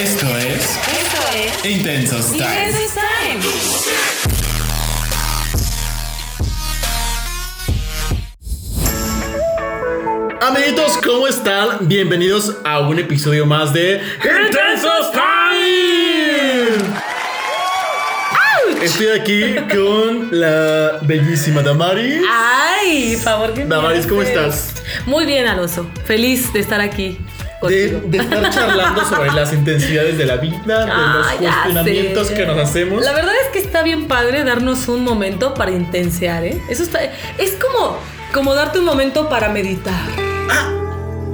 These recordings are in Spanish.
Esto es Esto es Intensos Time. Intensos Time. Amiguitos, ¿cómo están? Bienvenidos a un episodio más de Intensos Time. Estoy aquí con la bellísima Damaris. Ay, favor que me Damaris, ¿cómo estás? Muy bien, Alonso. Feliz de estar aquí. De, de estar charlando sobre las intensidades de la vida, de los Ah, cuestionamientos sé. que nos hacemos. La verdad es que está bien padre darnos un momento para intensear, ¿eh? Eso está. Es como, como darte un momento para meditar.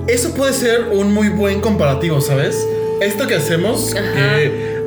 Eso puede ser un muy buen comparativo, ¿sabes? Esto que hacemos,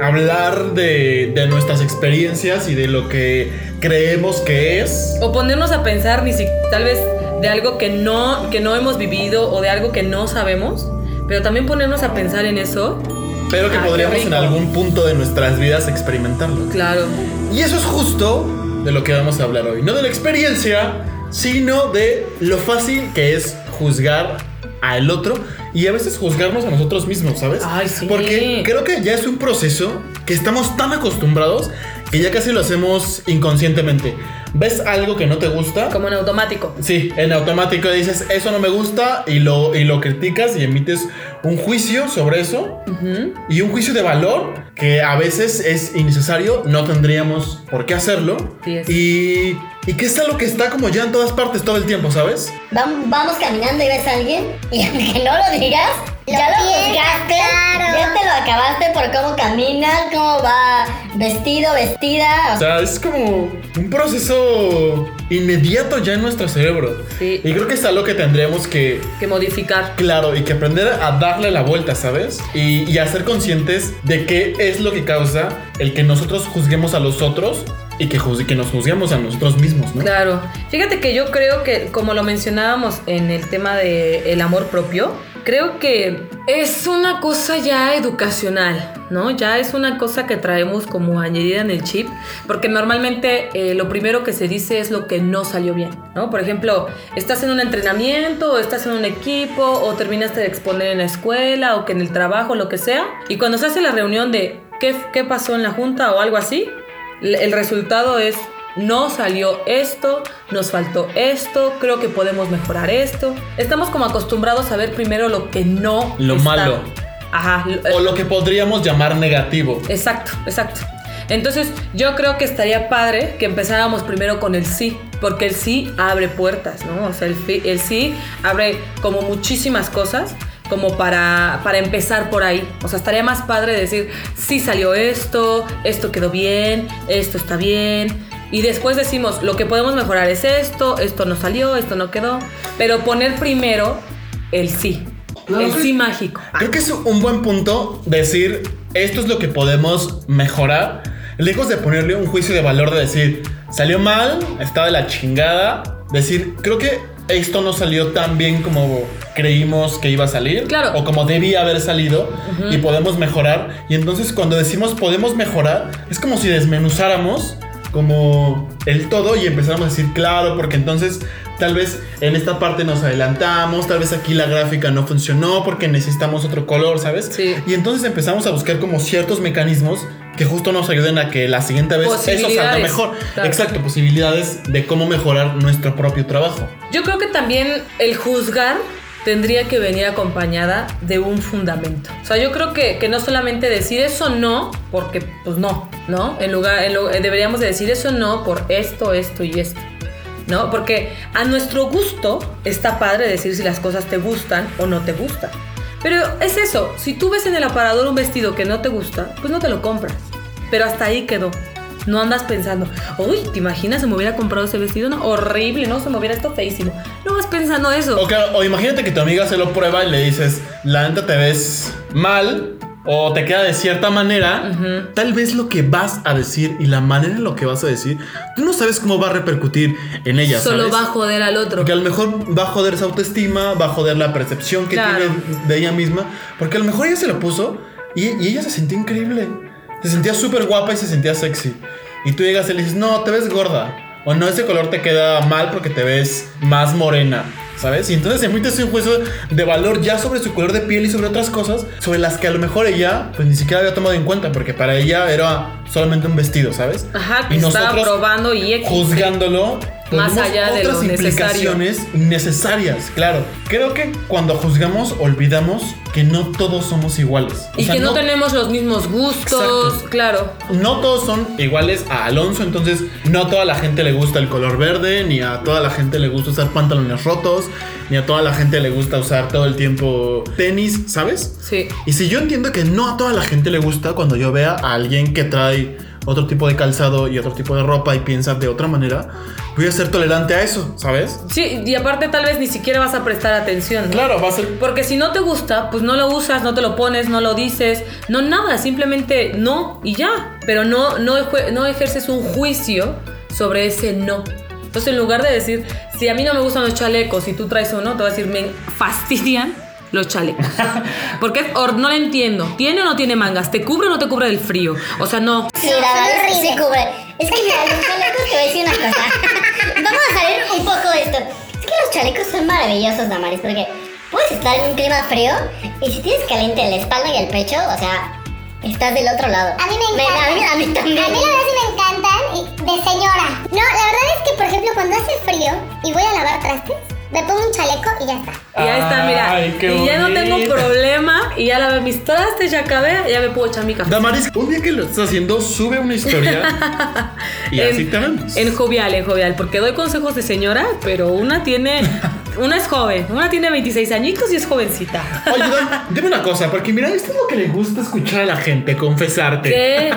hablar de, de nuestras experiencias y de lo que creemos que es. O ponernos a pensar, ni si tal vez de algo que no, que no hemos vivido o de algo que no sabemos. Pero también ponernos a pensar en eso. Pero que Ah, podríamos en algún punto de nuestras vidas experimentarlo. Claro. Y eso es justo de lo que vamos a hablar hoy. No de la experiencia, sino de lo fácil que es juzgar al otro y a veces juzgarnos a nosotros mismos, ¿sabes? Ay, sí. Porque creo que ya es un proceso que estamos tan acostumbrados que ya casi lo hacemos inconscientemente. ¿Ves algo que no te gusta? Como en automático. Sí, en automático dices, eso no me gusta y lo, y lo criticas y emites un juicio sobre eso y un juicio de valor que a veces es innecesario, no tendríamos por qué hacerlo. Sí. Y, y que es algo que está como ya en todas partes todo el tiempo, ¿sabes? Vam- vamos caminando y ves a alguien y aunque no lo digas, ya lo juzgaste, ya te lo acabaste por cómo camina, cómo va vestido, vestida. O sea, es como un proceso inmediato ya en nuestro cerebro. Sí. Y creo que es algo que tendríamos que, Que modificar. claro, y que aprender a darle la vuelta, ¿sabes? Y, y a ser conscientes de qué es lo que causa el que nosotros juzguemos a los otros y que, que nos juzguemos a nosotros mismos, ¿no? Claro. Fíjate que yo creo que, como lo mencionábamos en el tema del amor propio, creo que es una cosa ya educacional, ¿no? Ya es una cosa que traemos como añadida en el chip, porque normalmente eh, lo primero que se dice es lo que no salió bien, ¿no? Por ejemplo, estás en un entrenamiento, o estás en un equipo, o terminaste de exponer en la escuela, o que en el trabajo, lo que sea, y cuando se hace la reunión de qué, qué pasó en la junta o algo así, el resultado es no salió esto, nos faltó esto, creo que podemos mejorar esto. Estamos como acostumbrados a ver primero lo que no Lo está. malo. Ajá. lo- O lo que podríamos llamar negativo. Exacto, exacto. Entonces, yo creo que estaría padre que empezáramos primero con el sí, porque el sí abre puertas, ¿no? O sea, el, el sí abre como muchísimas cosas como para, para empezar por ahí. O sea, estaría más padre decir, sí salió esto, esto quedó bien, esto está bien. Y después decimos, lo que podemos mejorar es esto, esto no salió, esto no quedó. Pero poner primero el sí. El sí. sí mágico. Creo que es un buen punto decir esto es lo que podemos mejorar. Lejos de ponerle un juicio de valor de decir salió mal, está de la chingada. Decir, creo que esto no salió tan bien como creímos que iba a salir. Claro. O como debía haber salido. Y podemos mejorar. Y entonces cuando decimos podemos mejorar, es como si desmenuzáramos como el todo y empezáramos a decir claro, porque entonces tal vez en esta parte nos adelantamos, tal vez aquí la gráfica no funcionó porque necesitamos otro color, ¿sabes? Sí. Y entonces empezamos a buscar como ciertos mecanismos que justo nos ayuden a que la siguiente vez eso salga mejor. Claro. Exacto, posibilidades de cómo mejorar nuestro propio trabajo. Yo creo que también el juzgar tendría que venir acompañada de un fundamento. O sea, yo creo que, que no solamente decir eso no, porque pues no, ¿no? En lugar, eh, deberíamos de decir eso no por esto, esto y esto. ¿No? Porque a nuestro gusto está padre decir si las cosas te gustan o no te gustan. Pero es eso, si tú ves en el aparador un vestido que no te gusta, pues no te lo compras. Pero hasta ahí quedó. No andas pensando, uy, ¿te imaginas si me hubiera comprado ese vestido? No, horrible, no, se me hubiera esto feísimo. No vas pensando eso. O, claro, o imagínate que tu amiga se lo prueba y le dices, la neta te ves mal o te queda de cierta manera. Tal vez lo que vas a decir y la manera en lo que vas a decir, tú no sabes cómo va a repercutir en ella. Solo ¿sabes? va a joder al otro. Porque a lo mejor va a joder su autoestima, va a joder la percepción que Claro. tiene de ella misma. Porque a lo mejor ella se lo puso y, y ella se sentía increíble. Se sentía súper guapa y se sentía sexy. Y tú llegas y le dices, no, te ves gorda. O no, ese color te queda mal porque te ves más morena. ¿sabes? Y entonces emite un juicio de valor ya sobre su color de piel y sobre otras cosas, sobre las que a lo mejor ella, pues ni siquiera había tomado en cuenta, porque para ella era solamente un vestido, ¿sabes? Ajá, que y estaba nosotros probando y X. juzgándolo. Más allá de otras lo necesario. implicaciones necesarias, claro. Creo que cuando juzgamos olvidamos que no todos somos iguales. O Y sea, que no, tenemos los mismos gustos, Exacto. claro. no todos son iguales a Alonso, entonces no a toda la gente le gusta el color verde, ni a toda la gente le gusta usar pantalones rotos, ni a toda la gente le gusta usar todo el tiempo tenis, ¿sabes? Sí. Y si yo entiendo que no a toda la gente le gusta cuando yo vea a alguien que trae otro tipo de calzado y otro tipo de ropa y piensa de otra manera, voy a ser tolerante a eso, ¿sabes? Sí, y aparte tal vez ni siquiera vas a prestar atención. ¿no? Claro, va a ser... Porque si no te gusta, pues no lo usas, no te lo pones, no lo dices, no nada, simplemente no y ya. Pero no, no, no ejerces un juicio sobre ese no. Entonces en lugar de decir, si a mí no me gustan los chalecos y tú traes uno, te voy a decir, me fastidian los chalecos. Porque no lo entiendo. ¿Tiene o no tiene mangas? ¿Te cubre o no te cubre del frío? O sea, no. Sí, la verdad es que sí cubre. Es que mira, los chalecos te voy a decir una cosa. Vamos a salir un poco de esto. Es que los chalecos son maravillosos, Damaris, porque puedes estar en un clima frío y si tienes caliente la espalda y el pecho, o sea, estás del otro lado. A mí me a, mí, encantan. a mí también. A mí la verdad sí me encantan de señora. No, la verdad es que, por ejemplo, cuando hace frío y voy a lavar trastes, me pongo un chaleco y ya está. Y ahí está, mira. Ay, qué y ya no tengo problema. Y ya lavé mis trastes, ya acabé, ya me puedo echar mi café. Damaris, un día que lo estás haciendo, sube una historia y así te vemos. En jovial, en jovial, porque doy consejos de señora, pero una tiene, una es joven, una tiene 26 añitos y es jovencita. Oye, Dan, dime una cosa, porque mira, esto es lo que le gusta escuchar a la gente, confesarte. ¿Qué?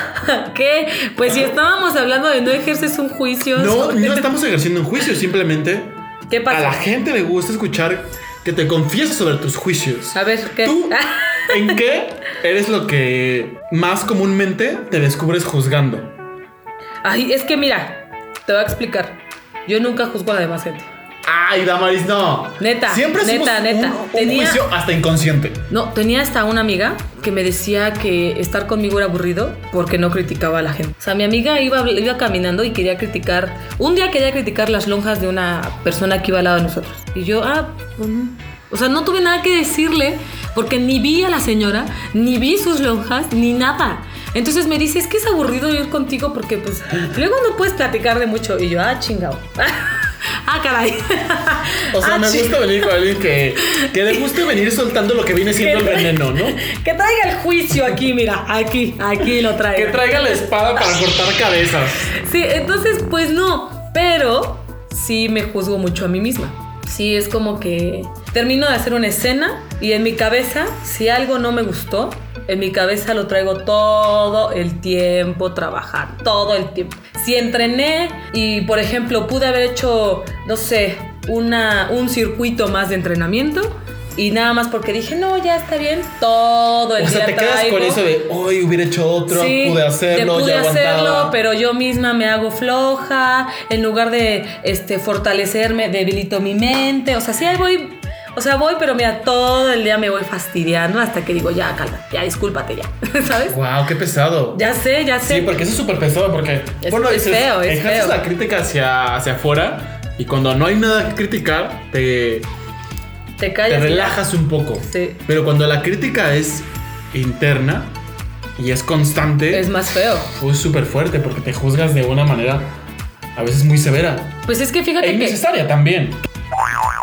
¿Qué? Pues si estábamos hablando de no ejerces un juicio. No, no estamos ejerciendo un juicio, simplemente ¿Qué pasa? a la gente le gusta escuchar que te confieses sobre tus juicios. A ver, ¿qué? ¿Tú en qué eres lo que más comúnmente te descubres juzgando? Ay, es que mira, te voy a explicar. Yo nunca juzgo a la demás gente. Ay, Damaris, no. Neta, Siempre neta, neta. un, un Tenía- juicio hasta inconsciente. No, tenía hasta una amiga que me decía que estar conmigo era aburrido porque no criticaba a la gente. O sea, mi amiga iba, iba caminando y quería criticar. Un día quería criticar las lonjas de una persona que iba al lado de nosotros. Y yo, ah, pues no. O sea, no tuve nada que decirle porque ni vi a la señora, ni vi sus lonjas, ni nada. Entonces me dice, es que es aburrido ir contigo porque pues luego no puedes platicar de mucho. Y yo, ah, chingado. ah, caray. O sea, Ah, me gusta venir con alguien que, que le guste venir soltando lo que viene siendo el veneno, ¿no? Que traiga el juicio aquí, mira, aquí, aquí lo traigo. Que traiga la espada para cortar cabezas. Sí, entonces pues no, pero sí me juzgo mucho a mí misma. Sí, es como que termino de hacer una escena y en mi cabeza, si algo no me gustó, en mi cabeza lo traigo todo el tiempo trabajar, todo el tiempo. Si entrené y, por ejemplo, pude haber hecho, no sé, una, un circuito más de entrenamiento y nada más porque dije, no, ya está bien, todo el O sea, día te quedas traigo. con eso de hoy hubiera hecho otro, Sí, pude hacerlo, de pude ya aguantaba. hacerlo, pero yo misma me hago floja. En lugar de este, fortalecerme, debilito mi mente. O sea, sí, ahí voy. O sea, voy, pero mira, todo el día me voy fastidiando hasta que digo, ya, calma, ya, discúlpate ya. ¿Sabes? Wow, qué pesado. Ya sé, ya sé. Sí, porque eso es súper pesado porque Es- bueno, es dices, feo, es ejerces feo. la crítica hacia, hacia afuera y cuando no hay nada que criticar, te, te te callas. ya. relajas un poco. Sí. Pero cuando la crítica es interna y es constante, Es más feo. pues súper fuerte porque te juzgas de una manera a veces muy severa Pues es que e fíjate que, innecesaria también.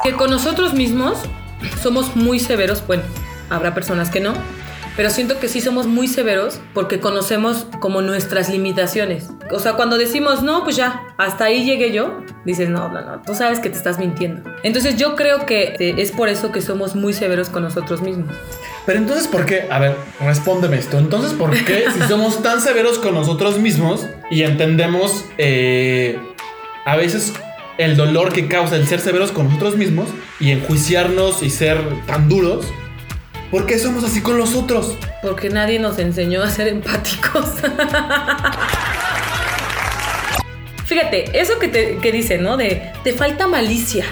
Que con nosotros mismos somos muy severos. Bueno, habrá personas que no. Pero siento que sí somos muy severos porque conocemos como nuestras limitaciones. O sea, cuando decimos, no, pues ya, hasta ahí llegué yo, dices, no, no, no, tú sabes que te estás mintiendo. Entonces yo creo que eh, es por eso que somos muy severos con nosotros mismos. Pero entonces, ¿por qué? A ver, respóndeme esto. Entonces, ¿por qué si somos tan severos con nosotros mismos y entendemos eh, a veces el dolor que causa el ser severos con nosotros mismos y enjuiciarnos y ser tan duros? ¿Por qué somos así con los otros? Porque nadie nos enseñó a ser empáticos. Fíjate, eso que, te, que dice, ¿no? De te falta malicia.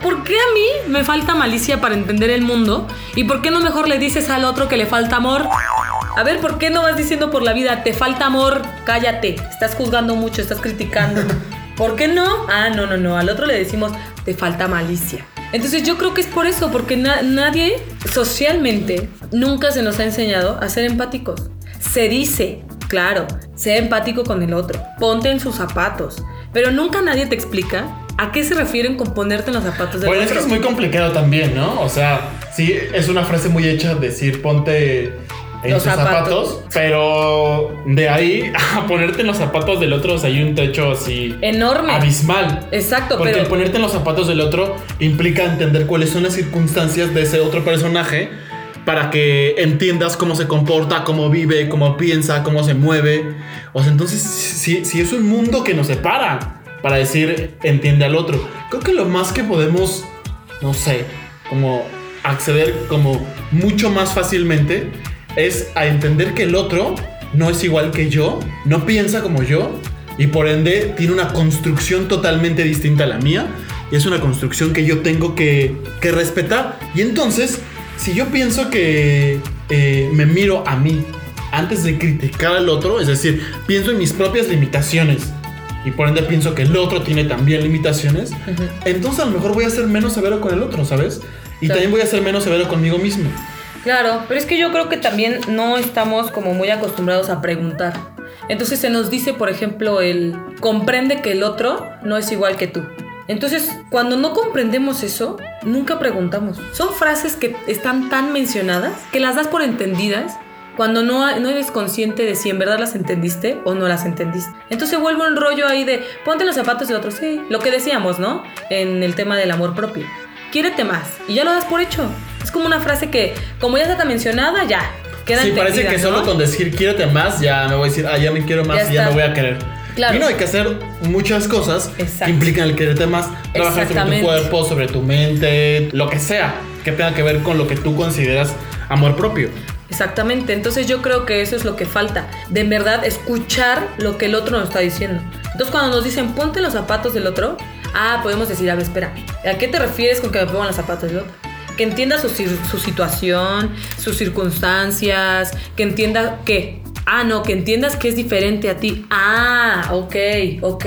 ¿Por qué a mí me falta malicia para entender el mundo? ¿Y por qué no mejor le dices al otro que le falta amor? A ver, ¿por qué no vas diciendo por la vida, te falta amor? Cállate, estás juzgando mucho, estás criticando. ¿Por qué no? Ah, no, no, no. Al otro le decimos, te falta malicia. Entonces yo creo que es por eso, porque na- nadie socialmente nunca se nos ha enseñado a ser empáticos. Se dice, claro, sea empático con el otro, ponte en sus zapatos, pero nunca nadie te explica a qué se refieren con ponerte en los zapatos del Bueno, es que otro. es muy complicado también, ¿no? O sea, sí, es una frase muy hecha decir ponte en Los tus zapatos. zapatos. pero de ahí a ponerte en los zapatos del otro, o sea, hay un techo así Enorme. abismal. Exacto, Porque pero... ponerte en los zapatos del otro implica entender cuáles son las circunstancias de ese otro personaje para que entiendas cómo se comporta, cómo vive, cómo piensa, cómo se mueve. O sea, entonces, si, si es un mundo que nos separa para decir entiende al otro, creo que lo más que podemos, no sé, como acceder como mucho más fácilmente es a entender que el otro no es igual que yo, no piensa como yo y por ende tiene una construcción totalmente distinta a la mía y es una construcción que yo tengo que, que respetar. Y entonces, si yo pienso que eh, me miro a mí antes de criticar al otro, es decir, pienso en mis propias limitaciones y por ende pienso que el otro tiene también limitaciones, entonces a lo mejor voy a ser menos severo con el otro, ¿sabes? Y Claro. también voy a ser menos severo conmigo mismo. Claro, pero es que yo creo que también no estamos como muy acostumbrados a preguntar. Entonces se nos dice, por ejemplo, el comprende que el otro no es igual que tú. Entonces, cuando no comprendemos eso, nunca preguntamos. Son frases que están tan mencionadas que las das por entendidas cuando no, no eres consciente de si en verdad las entendiste o no las entendiste. Entonces vuelve un rollo ahí de ponte los zapatos de otro. Sí, lo que decíamos, ¿no? En el tema del amor propio. Quiérete más y ya lo das por hecho. Es como una frase que, como ya está tan mencionada, ya queda sí, parece que solo ¿no? con decir quiérete más, ya me voy a decir, ah, ya me quiero más Ya y ya me voy a querer. Claro. Y no, hay que hacer muchas cosas Exacto. que implican el quererte más. Trabajar sobre tu cuerpo, sobre tu mente, lo que sea que tenga que ver con lo que tú consideras amor propio. Exactamente, entonces yo creo que eso es lo que falta, de verdad escuchar lo que el otro nos está diciendo. Entonces cuando nos dicen ponte los zapatos del otro, ah, podemos decir, a ver, espera, ¿a qué te refieres con que me pongan los zapatos del otro? Que entienda su, su situación, sus circunstancias, que entienda que, ah, no, que entiendas que es diferente a ti. Ah, ok, ok.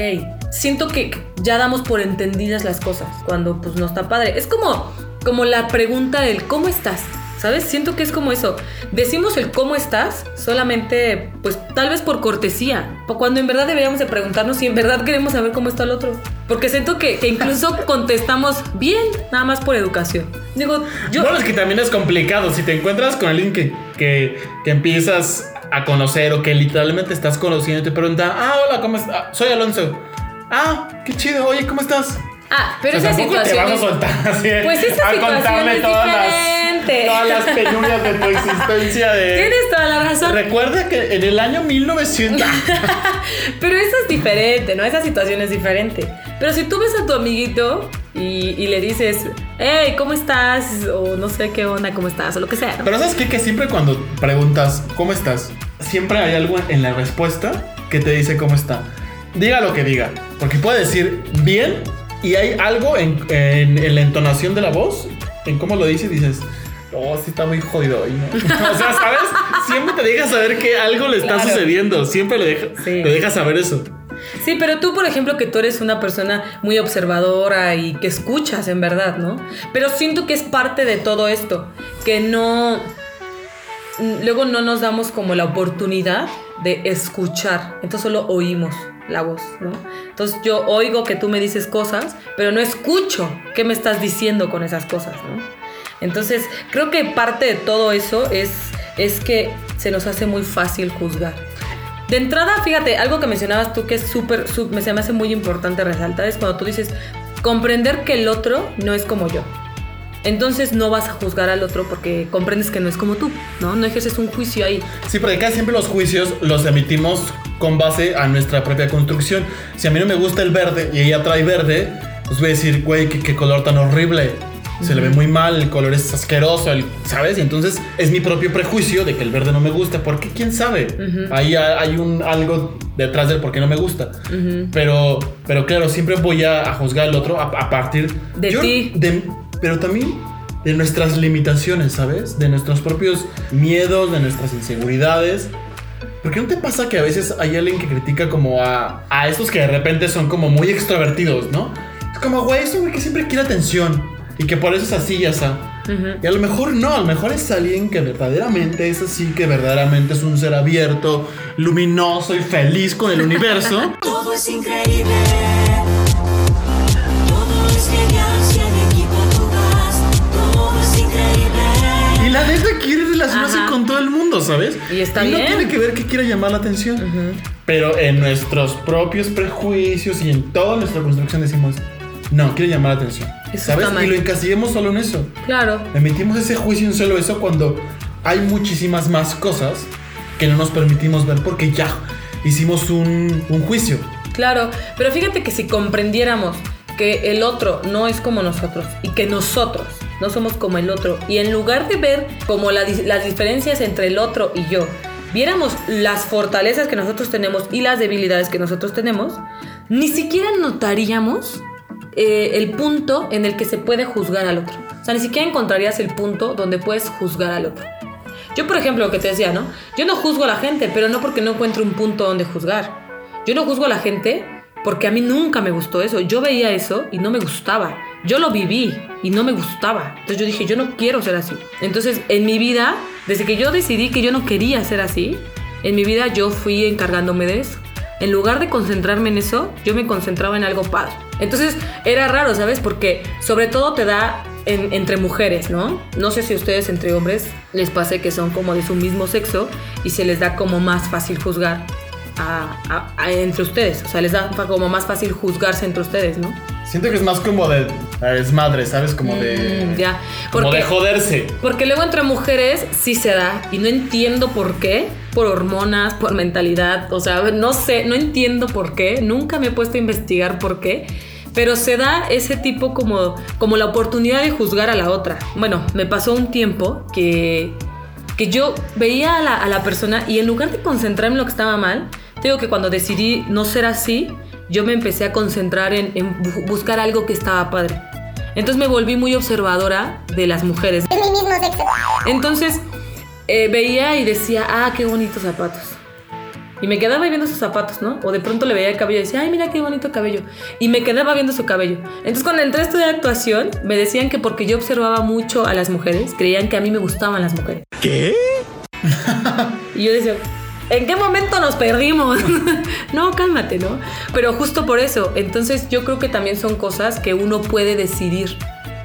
Siento que ya damos por entendidas las cosas cuando pues no está padre. Es como, como la pregunta del ¿cómo estás? ¿Sabes? Siento que es como eso. Decimos el cómo estás solamente, pues tal vez por cortesía. Cuando en verdad deberíamos de preguntarnos si en verdad queremos saber cómo está el otro. Porque siento que, que incluso contestamos bien, nada más por educación. Digo, yo... Bueno, es que también es complicado. Si te encuentras con alguien que, que, que empiezas a conocer o que literalmente estás conociendo y te pregunta, ah, hola, ¿cómo estás? Ah, soy Alonso. Ah, qué chido. Oye, ¿cómo estás? Ah, pero O sea, esa situación te vas a soltar así Pues esa a situación contarme es todas diferente. las, todas las penurias de tu existencia de... Tienes toda la razón. Recuerda que en el año 1900... Pero eso es diferente, ¿no? Esa situación es diferente. Pero si tú ves a tu amiguito y, y le dices, hey, ¿cómo estás? O no sé qué onda, ¿cómo estás? O lo que sea. ¿no? Pero ¿sabes qué? Que siempre cuando preguntas ¿cómo estás? Siempre hay algo en la respuesta que te dice cómo está. Diga lo que diga. Porque puede decir bien y hay algo en, en- en la entonación de la voz, en cómo lo dice y dices... Oh, sí está muy jodido hoy, ¿no? o sea, ¿sabes? Siempre te deja saber que algo le está Claro. sucediendo. Siempre le deja, Sí. te deja saber eso. Sí, pero tú, por ejemplo, que tú eres una persona muy observadora y que escuchas, en verdad, ¿no? Pero siento que es parte de todo esto, que no... Luego no nos damos como la oportunidad de escuchar, entonces solo oímos la voz, ¿no? Entonces yo oigo que tú me dices cosas, pero no escucho qué me estás diciendo con esas cosas, ¿no? Entonces creo que parte de todo eso es, es que se nos hace muy fácil juzgar. De entrada, fíjate, algo que mencionabas tú que es súper, se me hace muy importante resaltar es cuando tú dices comprender que el otro no es como yo. Entonces no vas a juzgar al otro porque comprendes que no es como tú, ¿no? No ejerces un juicio ahí. Sí, porque casi siempre los juicios los emitimos con base a nuestra propia construcción. Si a mí no me gusta el verde y ella trae verde, pues voy a decir, güey, qué color tan horrible. Se le ve muy mal, el color es asqueroso, el- ¿sabes? Y entonces es mi propio prejuicio de que el verde no me gusta. porque quién sabe? Ahí ha- hay un algo detrás del por qué no me gusta. Pero, pero claro, siempre voy a, a juzgar al otro a, a partir De ti. de- pero también de nuestras limitaciones, ¿sabes? De nuestros propios miedos, de nuestras inseguridades. ¿Por qué no te pasa que a veces hay alguien que critica como a, a estos que de repente son como muy extrovertidos, ¿no? Es como, güey, es un güey que siempre quiere atención. Y que por eso es así y así. Y a lo mejor no, a lo mejor es alguien que verdaderamente es así, que verdaderamente es un ser abierto, luminoso y feliz con el universo. Todo es increíble. Todo es genial si en equipo tú vas. Todo es increíble. Y la neta quiere relacionarse Ajá. con todo el mundo, ¿sabes? Y está no bien. tiene que ver que quiera llamar la atención. Pero en nuestros propios prejuicios y en toda nuestra construcción decimos, no, quiere llamar la atención. Eso ¿Sabes? Y lo encasillemos solo en eso. Claro. Emitimos ese juicio en solo eso cuando hay muchísimas más cosas que no nos permitimos ver porque ya hicimos un, un juicio. Claro, pero fíjate que si comprendiéramos que el otro no es como nosotros y que nosotros no somos como el otro y en lugar de ver como la las diferencias entre el otro y yo, viéramos las fortalezas que nosotros tenemos y las debilidades que nosotros tenemos, ni siquiera notaríamos eh, el punto en el que se puede juzgar al otro. O sea, ni siquiera encontrarías el punto donde puedes juzgar al otro. Yo, por ejemplo, lo que te decía, ¿no? Yo no juzgo a la gente, pero no porque no encuentro un punto donde juzgar. Yo no juzgo a la gente porque a mí nunca me gustó eso. Yo veía eso y no me gustaba. Yo lo viví y no me gustaba. Entonces yo dije, yo no quiero ser así. Entonces, en mi vida, desde que yo decidí que yo no quería ser así, en mi vida yo fui encargándome de eso. En lugar de concentrarme en eso, yo me concentraba en algo padre. Entonces era raro, ¿sabes? Porque sobre todo te da en- entre mujeres, ¿no? No sé si a ustedes entre hombres les pase que son como de su mismo sexo y se les da como más fácil juzgar a- a- a- entre ustedes. O sea, les da como más fácil juzgarse entre ustedes, ¿no? Siento que es más como de desmadre, ¿sabes? Como de. Mm, ya. Como de joderse. Porque luego entre mujeres sí se da y no entiendo por qué, por hormonas, por mentalidad, o sea, no sé, no entiendo por qué, nunca me he puesto a investigar por qué, pero se da ese tipo como, como la oportunidad de juzgar a la otra. Bueno, me pasó un tiempo que, que yo veía a la, a la persona y en lugar de concentrarme en lo que estaba mal, te digo que cuando decidí no ser así, yo me empecé a concentrar en, en bu- buscar algo que estaba padre. Entonces me volví muy observadora de las mujeres. Es mi mismo sexo. Entonces eh, veía y decía, ah, qué bonitos zapatos. Y me quedaba viendo sus zapatos, ¿no? O de pronto le veía el cabello y decía, ay, mira qué bonito cabello. Y me quedaba viendo su cabello. Entonces cuando entré a estudiar actuación, me decían que porque yo observaba mucho a las mujeres, creían que a mí me gustaban las mujeres. ¿Qué? Y yo decía, ¿en qué momento nos perdimos? no, cálmate, ¿no? Pero justo por eso, entonces yo creo que también son cosas que uno puede decidir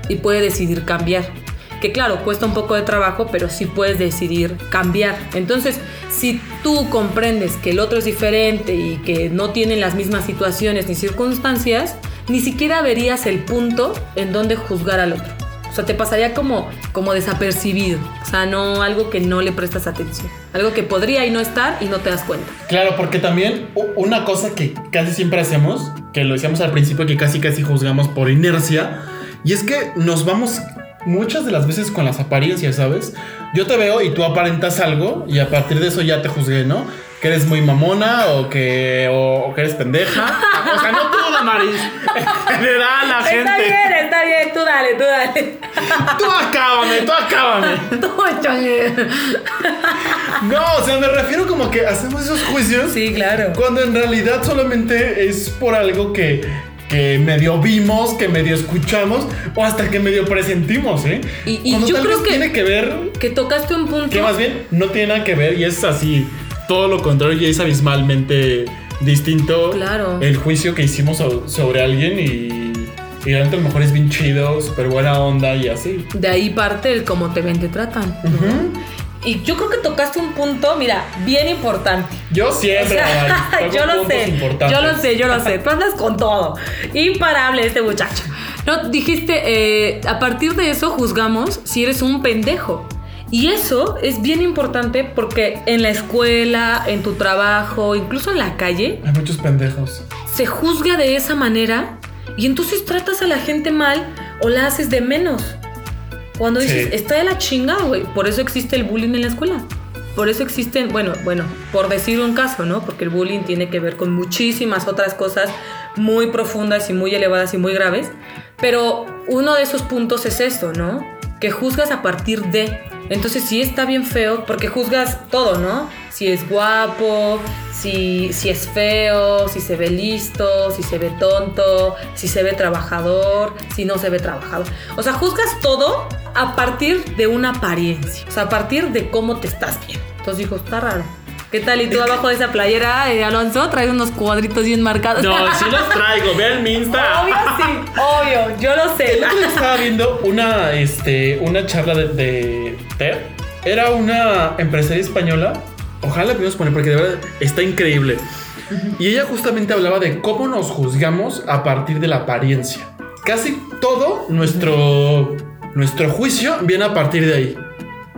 y puede decidir cambiar. Que claro, cuesta un poco de trabajo, pero sí puedes decidir cambiar. Entonces, si tú comprendes que el otro es diferente y que no tienen las mismas situaciones ni circunstancias, ni siquiera verías el punto en donde juzgar al otro. O sea, te pasaría como, como desapercibido. O sea, no algo que no le prestas atención. Algo que podría y no estar y no te das cuenta. Claro, porque también una cosa que casi siempre hacemos, que lo decíamos al principio, que casi casi juzgamos por inercia, y es que nos vamos muchas de las veces con las apariencias, ¿sabes? Yo te veo y tú aparentas algo y a partir de eso ya te juzgué, ¿no? Que eres muy mamona o que, o, o que eres pendeja. O sea, no tú, Damaris. En general, la gente. Está bien, está bien. Tú dale, tú dale. Tú acábame, tú acábame. Tú échale. No, o sea, me refiero como que hacemos esos juicios. Sí, claro. Cuando en realidad solamente es por algo que, que medio vimos, que medio escuchamos o hasta que medio presentimos, ¿eh? Y- y yo creo que- tiene que ver, Que tocaste un punto. que más bien no tiene nada que ver y es así, todo lo contrario y es abismalmente distinto Claro. el juicio que hicimos so- sobre alguien y, y realmente a lo mejor es bien chido, súper buena onda y así. De ahí parte el cómo te ven, te tratan. Ujú. Y yo creo que tocaste un punto, mira, bien importante. Yo O siempre, sea, Damaris, toco yo lo sé, yo lo sé, yo lo sé. Tú andas con todo. Imparable este muchacho. No, dijiste, eh, a partir de eso juzgamos si eres un pendejo. Y eso es bien importante porque en la escuela, en tu trabajo, incluso en la calle, Hay muchos pendejos. se juzga de esa manera y entonces tratas a la gente mal o la haces de menos. Cuando dices, Sí. está de la chingada, güey. Por eso existe el bullying en la escuela. Por eso existen, bueno, bueno, por decir un caso, ¿no? Porque el bullying tiene que ver con muchísimas otras cosas muy profundas y muy elevadas y muy graves. Pero uno de esos puntos es esto, ¿no? Que juzgas a partir de. Entonces sí está bien feo porque juzgas todo, ¿no? Si es guapo, si, si es feo, si se ve listo, si se ve tonto, si se ve trabajador, si no se ve trabajador. O sea, juzgas todo a partir de una apariencia. O sea, a partir de cómo te estás viendo. Entonces dijo, está raro. ¿Qué tal? Y tú abajo de esa playera, eh, Alonso, traes unos cuadritos bien marcados. No, sí los traigo, vean mi Insta. Obvio sí, obvio, yo lo sé. El otro día estaba viendo una, este, una charla de, de TED. Era una empresaria española. Ojalá la podamos poner porque de verdad está increíble. Y ella justamente hablaba de cómo nos juzgamos a partir de la apariencia. Casi todo nuestro, nuestro juicio viene a partir de ahí.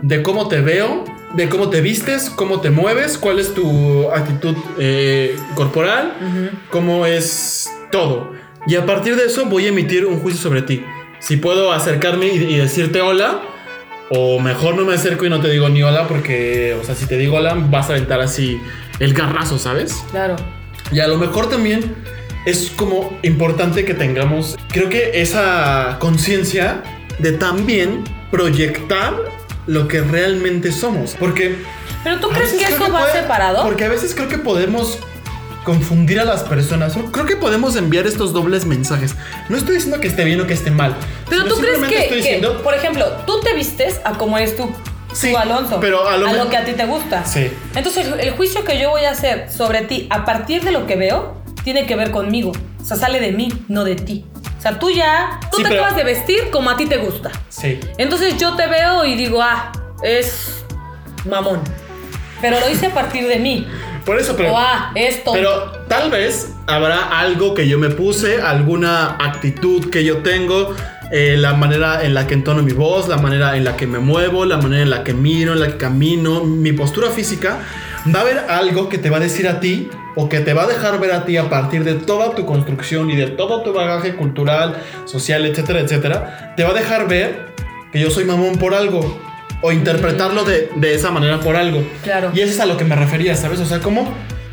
De cómo te veo, de cómo te vistes, cómo te mueves, cuál es tu actitud eh, corporal, cómo es todo. Y a partir de eso voy a emitir un juicio sobre ti. Si puedo acercarme y, y decirte hola, o mejor no me acerco y no te digo ni hola, porque, o sea, si te digo hola, vas a aventar así el garrazo, ¿sabes? Claro. Y a lo mejor también es como importante que tengamos, creo que esa conciencia de también proyectar lo que realmente somos. Porque... Pero tú a crees que eso va puede- separado? Porque a veces creo que podemos confundir a las personas. Creo que podemos enviar estos dobles mensajes. No estoy diciendo que esté bien o que esté mal. Pero tú crees que, estoy que, diciendo... por ejemplo, tú te vistes a como eres tú, Sí, tú Alonso, pero a lo me- que a ti te gusta. Sí. Entonces, el, el juicio que yo voy a hacer sobre ti a partir de lo que veo tiene que ver conmigo. O sea, sale de mí, no de ti. Sea, tú ya, tú Sí, te pero- acabas de vestir como a ti te gusta. Sí. Entonces yo te veo y digo, ah, es mamón. Pero lo hice a partir de mí. Por eso, pero... o ah, es tonto. Pero tal vez habrá algo que yo me puse, alguna actitud que yo tengo, eh, la manera en la que entono mi voz, la manera en la que me muevo, la manera en la que miro, en la que camino, mi postura física. Va a haber algo que te va a decir a ti o que te va a dejar ver a ti a partir de toda tu construcción y de todo tu bagaje cultural, social, etcétera, etcétera. Te va a dejar ver que yo soy mamón por algo. O interpretarlo de, de esa manera por algo. Claro. Y eso es a lo que me refería, ¿sabes? O sea, cómo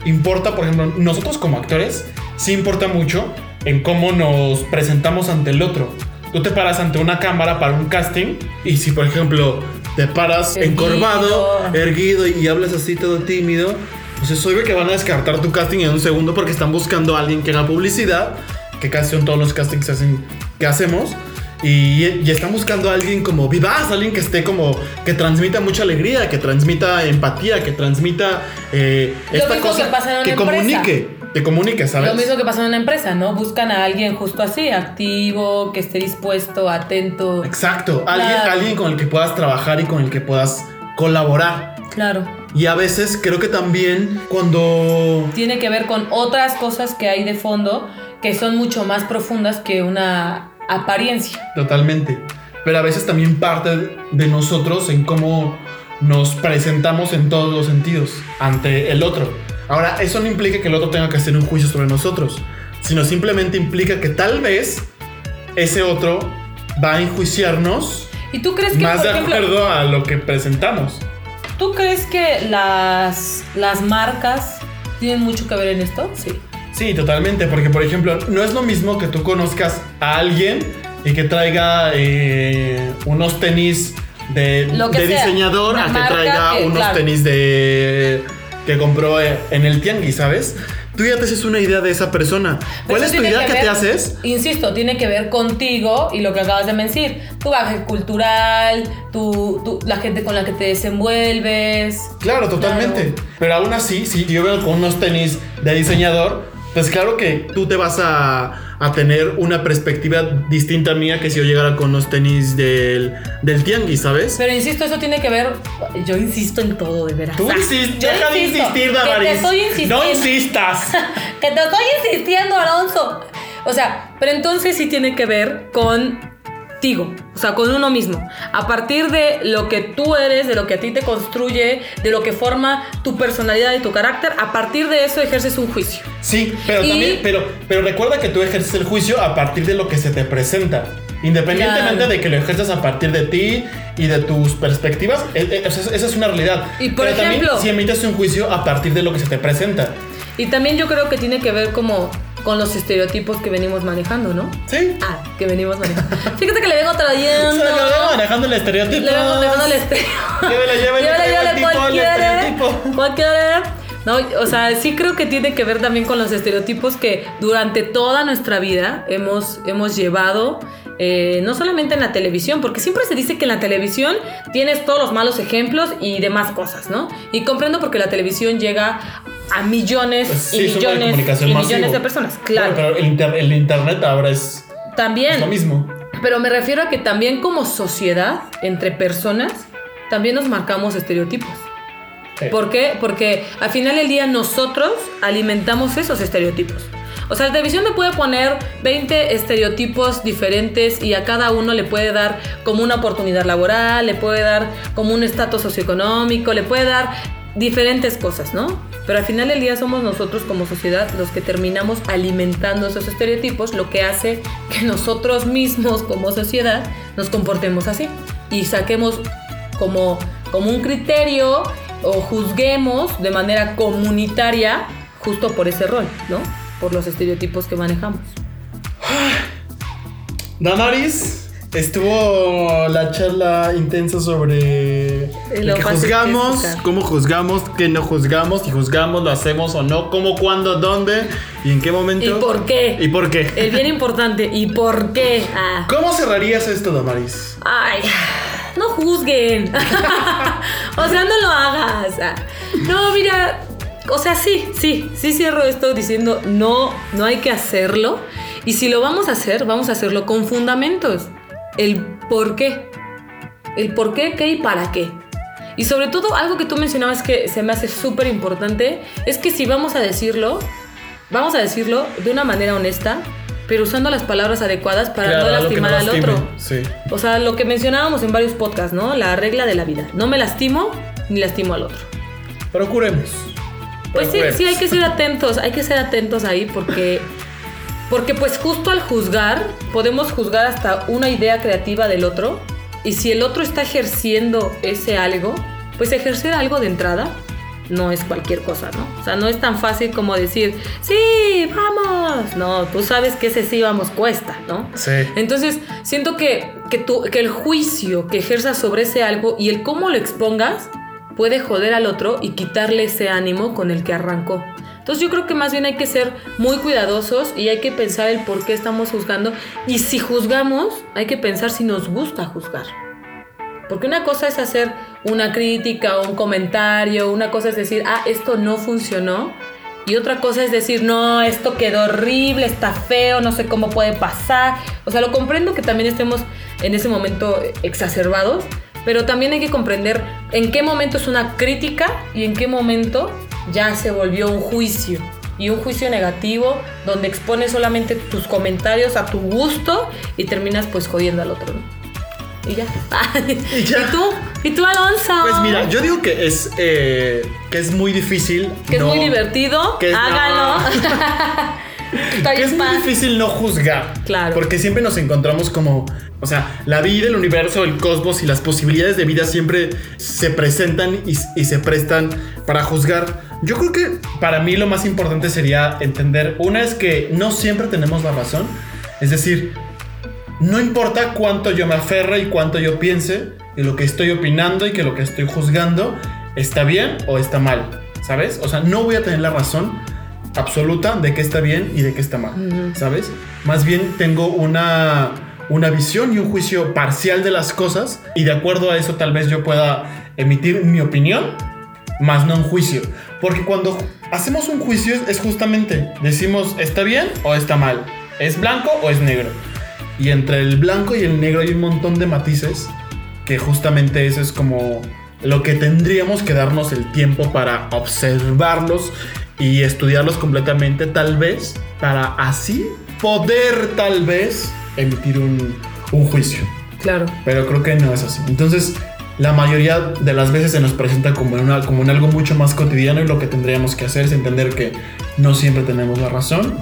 importa, por ejemplo, nosotros como actores, sí importa mucho en cómo nos presentamos ante el otro. Tú te paras ante una cámara para un casting y si, por ejemplo, te paras Erguido. encorvado, erguido y hablas así todo tímido, pues es obvio que van a descartar tu casting en un segundo porque están buscando a alguien que haga publicidad, que casi son todos los castings que, hacen, que hacemos. Y, y están buscando a alguien como vivaz, alguien que esté como, que transmita mucha alegría, que transmita empatía, que transmita eh, Lo esta mismo cosa, que pasa en una que empresa. comunique, que comunique, ¿sabes? Lo mismo que pasa en una empresa, ¿no? Buscan a alguien justo así, activo, que esté dispuesto, atento. Exacto, alguien, alguien con el que puedas trabajar y con el que puedas colaborar. Claro. Y a veces creo que también cuando... Tiene que ver con otras cosas que hay de fondo que son mucho más profundas que una apariencia. Totalmente. Pero a veces también parte de nosotros en cómo nos presentamos en todos los sentidos ante el otro. Ahora, eso no implica que el otro tenga que hacer un juicio sobre nosotros, sino simplemente implica que tal vez ese otro va a enjuiciarnos ¿Y tú crees que, más por de ejemplo, acuerdo a lo que presentamos. ¿tú crees que las, las marcas tienen mucho que ver en esto? Sí. Sí, totalmente, porque por ejemplo, no es lo mismo que tú conozcas a alguien y que traiga eh, unos tenis de, diseñador a que traiga que, unos claro. tenis de que compró eh, en el tianguis, ¿sabes? Tú ya te haces una idea de esa persona. ¿Cuál es tu idea que, ver- te haces? Insisto, tiene que ver contigo y lo que acabas de decir. Tu bagaje cultural, tu, tu- la gente con la que te desenvuelves. Claro, totalmente. Claro. Pero aún así, si yo veo con unos tenis de diseñador, pues claro que tú te vas a, a tener una perspectiva distinta a mía que si yo llegara con unos tenis del, del tianguis, ¿sabes? Pero insisto, eso tiene que ver. Yo insisto en todo, de veras. Tú insistes, deja de insistir, que Damaris. te estoy insistiendo. No insistas. que te estoy insistiendo, Alonso. O sea, pero entonces sí tiene que ver contigo, o sea, con uno mismo. A partir de lo que tú eres, de lo que a ti te construye, de lo que forma tu personalidad y tu carácter, a partir de eso ejerces un juicio. Sí, pero Y- también, pero, pero recuerda que tú ejerces el juicio a partir de lo que se te presenta. Independientemente Claro. de que lo ejerzas a partir de ti y de tus perspectivas, e- e- esa es una realidad. Y por pero también ejemplo- si emites un juicio a partir de lo que se te presenta. Y también yo creo que tiene que ver como con los estereotipos que venimos manejando, ¿no? Sí. Ah, que venimos manejando. Fíjate que le vengo O trayendo. sea, lo veo manejando el estereotipo. Le vengo manejando el estereotipo. Llévele, llévele, Llévele. No, o sea, sí creo que tiene que ver también con los estereotipos que durante toda nuestra vida hemos, hemos llevado, eh, no solamente en la televisión, porque siempre se dice que en la televisión tienes todos los malos ejemplos y demás cosas, ¿no? Y comprendo porque la televisión llega a millones sí, y millones y millones de personas, claro. Bueno, pero el, inter- el internet ahora es, también. es lo mismo. Pero me refiero a que también como sociedad, entre personas, también nos marcamos estereotipos. Sí. ¿Por qué? Porque al final del día nosotros alimentamos esos estereotipos. O sea, la televisión me puede poner 20 estereotipos diferentes y a cada uno le puede dar como una oportunidad laboral, le puede dar como un estatus socioeconómico, le puede dar diferentes cosas, ¿no? Pero al final del día somos nosotros como sociedad los que terminamos alimentando esos estereotipos, lo que hace que nosotros mismos como sociedad nos comportemos así y saquemos como, como un criterio o juzguemos de manera comunitaria justo por ese rol, ¿no? Por los estereotipos que manejamos. Damaris, estuvo la charla intensa sobre lo que juzgamos, cómo juzgamos, qué no juzgamos, si juzgamos, lo hacemos o no, cómo, cuándo, dónde y en qué momento. ¿Y por qué? ¿Y por qué? El bien importante, ¿y por qué? Ah. ¿Cómo cerrarías esto, Damaris? Ay, no juzguen. o sea, no lo hagas. Ah, No, mira, o sea, sí, sí, sí cierro esto diciendo no, no hay que hacerlo. Y si lo vamos a hacer, vamos a hacerlo con fundamentos. El por qué. El por qué, qué y para qué. Y sobre todo, algo que tú mencionabas que se me hace súper importante es que si vamos a decirlo, vamos a decirlo de una manera honesta, pero usando las palabras adecuadas para Claro, no lastimar al otro. Sí. O sea, lo que mencionábamos en varios podcasts, ¿no? La regla de la vida. No me lastimo ni lastimo al otro. Procuremos. Pues sí, sí, hay que ser atentos, hay que ser atentos ahí porque, porque pues justo al juzgar, podemos juzgar hasta una idea creativa del otro y si el otro está ejerciendo ese algo, pues ejercer algo de entrada no es cualquier cosa, ¿no? O sea, no es tan fácil como decir, sí, vamos. No, tú sabes que ese sí, vamos, cuesta, ¿no? Sí. Entonces, siento que, que, tú- que el juicio que ejerzas sobre ese algo y el cómo lo expongas puede joder al otro y quitarle ese ánimo con el que arrancó. Entonces yo creo que más bien hay que ser muy cuidadosos y hay que pensar el por qué estamos juzgando. Y si juzgamos, hay que pensar si nos gusta juzgar. Porque una cosa es hacer una crítica o un comentario, una cosa es decir, ah, esto no funcionó. Y otra cosa es decir, no, esto quedó horrible, está feo, no sé cómo puede pasar. O sea, lo comprendo que también estemos en ese momento exacerbados, pero también hay que comprender en qué momento es una crítica y en qué momento ya se volvió un juicio. Y un juicio negativo donde expones solamente tus comentarios a tu gusto y terminas pues jodiendo al otro. Y ya. Y ya. tú? ¿Y tú, Alonso? Pues mira, yo digo que es, eh, que es muy difícil. Que no- es muy divertido. que es- Hágalo. Que es muy difícil no juzgar. Claro. Porque siempre nos encontramos como. O sea, la vida, el universo, el cosmos y las posibilidades de vida siempre se presentan y, y se prestan para juzgar. Yo creo que para mí lo más importante sería entender. Una es que no siempre tenemos la razón. Es decir, no importa cuánto yo me aferre y cuánto yo piense, y lo que estoy opinando y que lo que estoy juzgando está bien o está mal. ¿Sabes? O sea, no voy a tener la razón absoluta de qué está bien y de qué está mal, ¿sabes? Más bien tengo una, una visión y un juicio parcial de las cosas y de acuerdo a eso tal vez yo pueda emitir mi opinión, más no un juicio. Porque cuando hacemos un juicio es justamente decimos está bien o está mal, es blanco o es negro. Y entre el blanco y el negro hay un montón de matices que justamente eso es como lo que tendríamos que darnos el tiempo para observarlos y estudiarlos completamente, tal vez, para así poder tal vez emitir un, un juicio. Claro. Pero creo que no es así. Entonces, la mayoría de las veces se nos presenta como en, una- como en algo mucho más cotidiano y lo que tendríamos que hacer es entender que no siempre tenemos la razón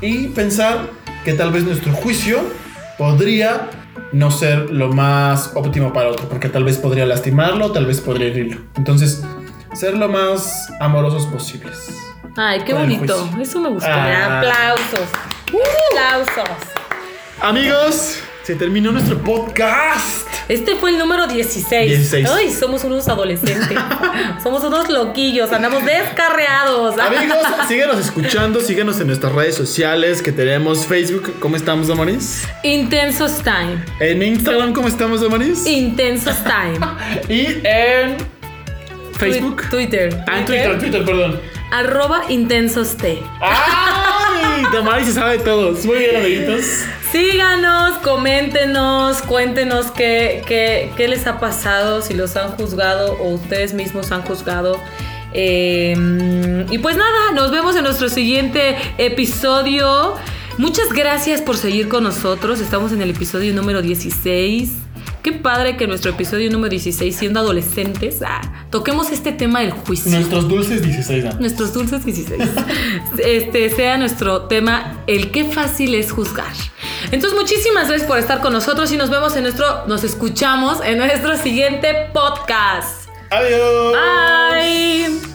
y pensar que tal vez nuestro juicio podría no ser lo más óptimo para otro, porque tal vez podría lastimarlo, tal vez podría herirlo. Entonces, ser lo más amorosos posibles. Ay, qué bonito. Eso me gustó. Ah. Aplausos. Aplausos. Amigos, se terminó nuestro podcast. Este fue el número 16. 16. Ay, somos unos adolescentes. somos unos loquillos. Andamos descarreados. Amigos, síganos escuchando, síganos en nuestras redes sociales que tenemos Facebook, ¿cómo estamos, Damaris? Intensos Time. En Instagram, ¿cómo estamos, Damaris? Intensos Time. Y en Facebook. Twi- Twitter. Ah, en Twitter, Twitter, perdón. Arroba Intensos T. ¡Ay! Damaris se sabe de todos. Muy bien, amiguitos. Síganos, coméntenos, cuéntenos qué, qué, qué les ha pasado, si los han juzgado o ustedes mismos han juzgado. Eh, y pues nada, nos vemos en nuestro siguiente episodio. Muchas gracias por seguir con nosotros. Estamos en el episodio número 16. Qué padre que en nuestro episodio número 16, siendo adolescentes, ah, toquemos este tema del juicio. Nuestros dulces 16 años. Nuestros dulces 16. Este sea nuestro tema, el qué fácil es juzgar. Entonces, muchísimas gracias por estar con nosotros y nos vemos en nuestro, nos escuchamos en nuestro siguiente podcast. Adiós. Bye.